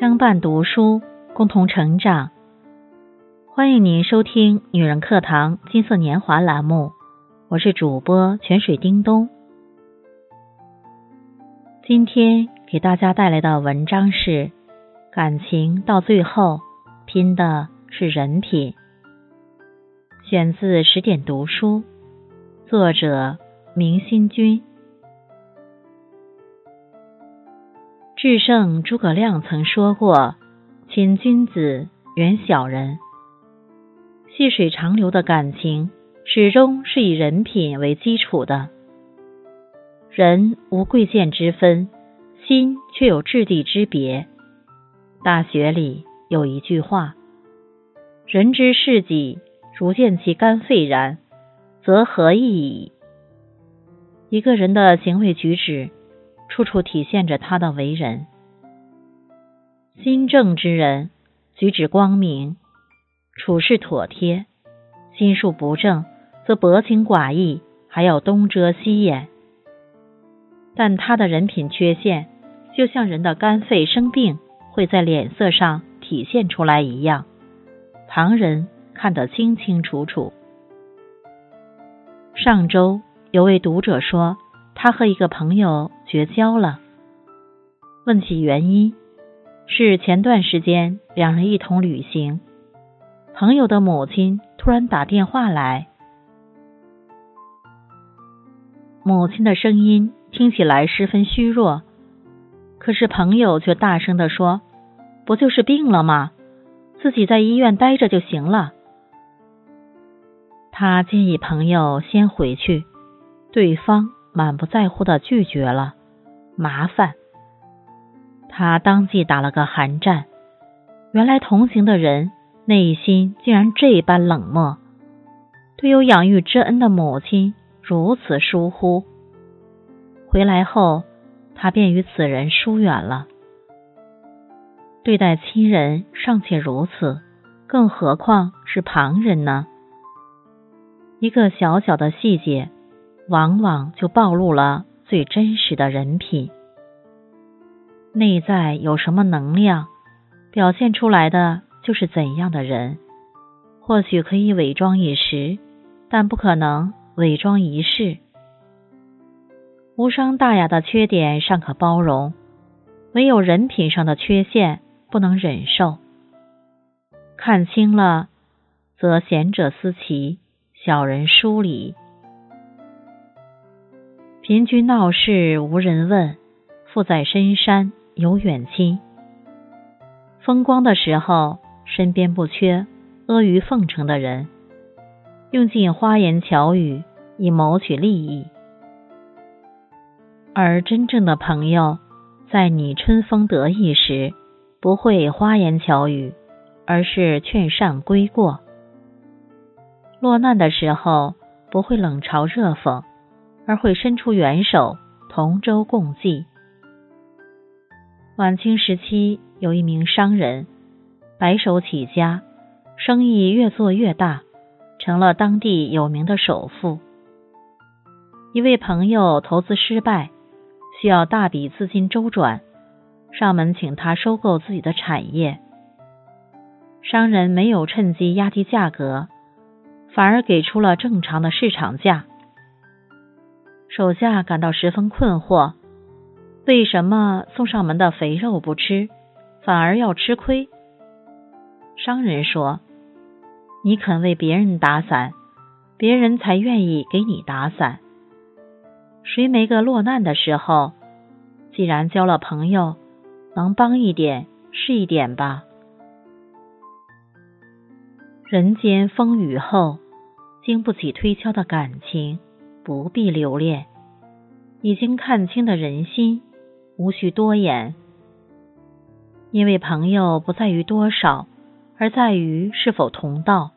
相伴读书，共同成长。欢迎您收听《女人课堂金色年华》栏目，我是主播泉水叮咚。今天给大家带来的文章是：感情到最后拼的是人品。选自十点读书，作者明心君。至圣诸葛亮曾说过：“亲君子，远小人。”细水长流的感情，始终是以人品为基础的。人无贵贱之分，心却有质地之别。大学里有一句话：“人之事己，如见其肝肺然，则何益矣？”一个人的行为举止。处处体现着他的为人。心正之人，举止光明，处事妥帖；心术不正，则薄情寡义，还要东遮西掩。但他的人品缺陷，就像人的肝肺生病会在脸色上体现出来一样，旁人看得清清楚楚。上周有位读者说。他和一个朋友绝交了。问起原因，是前段时间两人一同旅行，朋友的母亲突然打电话来，母亲的声音听起来十分虚弱，可是朋友却大声的说：“不就是病了吗？自己在医院待着就行了。”他建议朋友先回去，对方。满不在乎的拒绝了，麻烦。他当即打了个寒战。原来同行的人内心竟然这般冷漠，对有养育之恩的母亲如此疏忽。回来后，他便与此人疏远了。对待亲人尚且如此，更何况是旁人呢？一个小小的细节。往往就暴露了最真实的人品。内在有什么能量，表现出来的就是怎样的人。或许可以伪装一时，但不可能伪装一世。无伤大雅的缺点尚可包容，唯有人品上的缺陷不能忍受。看清了，则贤者思齐，小人疏离。邻居闹事无人问，富在深山有远亲。风光的时候，身边不缺阿谀奉承的人，用尽花言巧语以谋取利益。而真正的朋友，在你春风得意时，不会花言巧语，而是劝善归过；落难的时候，不会冷嘲热讽。而会伸出援手，同舟共济。晚清时期，有一名商人，白手起家，生意越做越大，成了当地有名的首富。一位朋友投资失败，需要大笔资金周转，上门请他收购自己的产业。商人没有趁机压低价格，反而给出了正常的市场价。手下感到十分困惑，为什么送上门的肥肉不吃，反而要吃亏？商人说：“你肯为别人打伞，别人才愿意给你打伞。谁没个落难的时候？既然交了朋友，能帮一点是一点吧。人间风雨后，经不起推敲的感情。”不必留恋，已经看清的人心，无需多言。因为朋友不在于多少，而在于是否同道。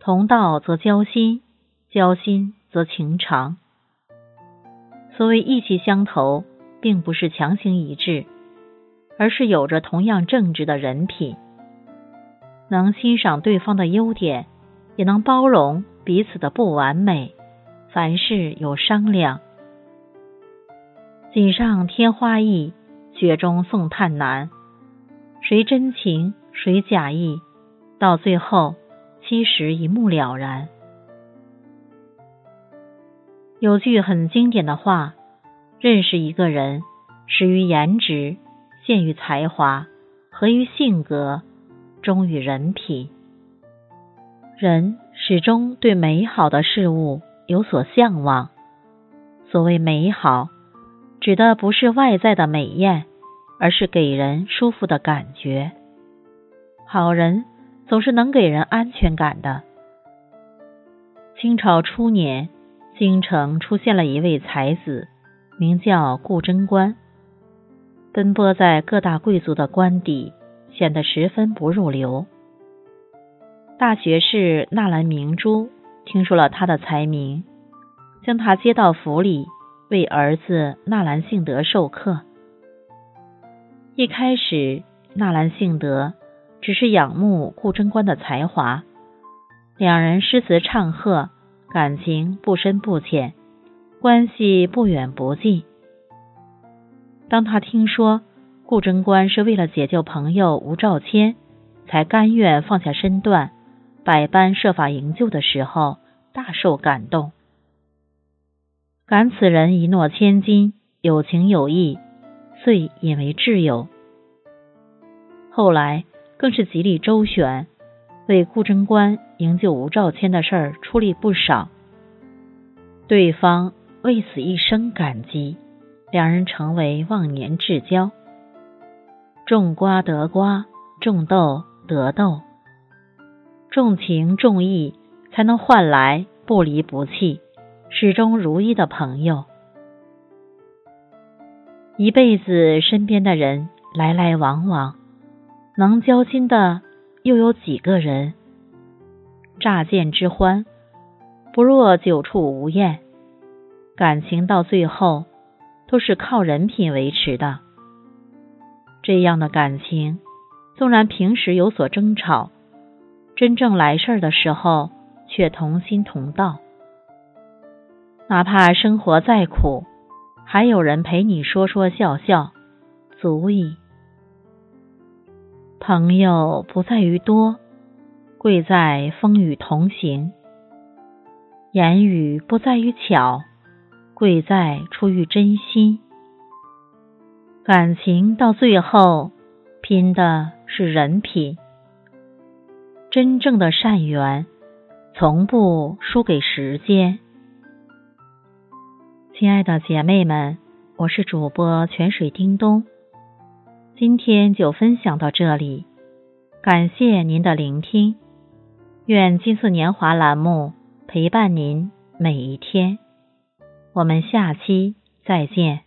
同道则交心，交心则情长。所谓意气相投，并不是强行一致，而是有着同样正直的人品，能欣赏对方的优点，也能包容彼此的不完美。凡事有商量，锦上添花易，雪中送炭难。谁真情，谁假意，到最后其实一目了然。有句很经典的话：认识一个人，始于颜值，陷于才华，合于性格，忠于人品。人始终对美好的事物有所向往。所谓美好，指的不是外在的美艳，而是给人舒服的感觉。好人总是能给人安全感的。清朝初年，京城出现了一位才子，名叫顾贞观。奔波在各大贵族的官邸，显得十分不入流。大学士纳兰明珠听说了他的才名，将他接到府里为儿子纳兰性德授课。一开始，纳兰性德只是仰慕顾贞观的才华，两人诗词唱和，感情不深不浅，关系不远不近。当他听说顾贞观是为了解救朋友吴兆谦，才甘愿放下身段。百般设法营救的时候，大受感动，感此人一诺千金，有情有义，遂引为挚友。后来更是极力周旋，为顾贞观营救吴兆谦的事儿出力不少，对方为此一生感激，两人成为忘年至交。种瓜得瓜，种豆得豆。重情重义，才能换来不离不弃、始终如一的朋友。一辈子身边的人来来往往，能交心的又有几个人？乍见之欢，不若久处无厌。感情到最后，都是靠人品维持的。这样的感情，纵然平时有所争吵。真正来事儿的时候，却同心同道。哪怕生活再苦，还有人陪你说说笑笑，足矣。朋友不在于多，贵在风雨同行；言语不在于巧，贵在出于真心。感情到最后，拼的是人品。真正的善缘，从不输给时间。亲爱的姐妹们，我是主播泉水叮咚，今天就分享到这里，感谢您的聆听。愿金色年华栏目陪伴您每一天。我们下期再见。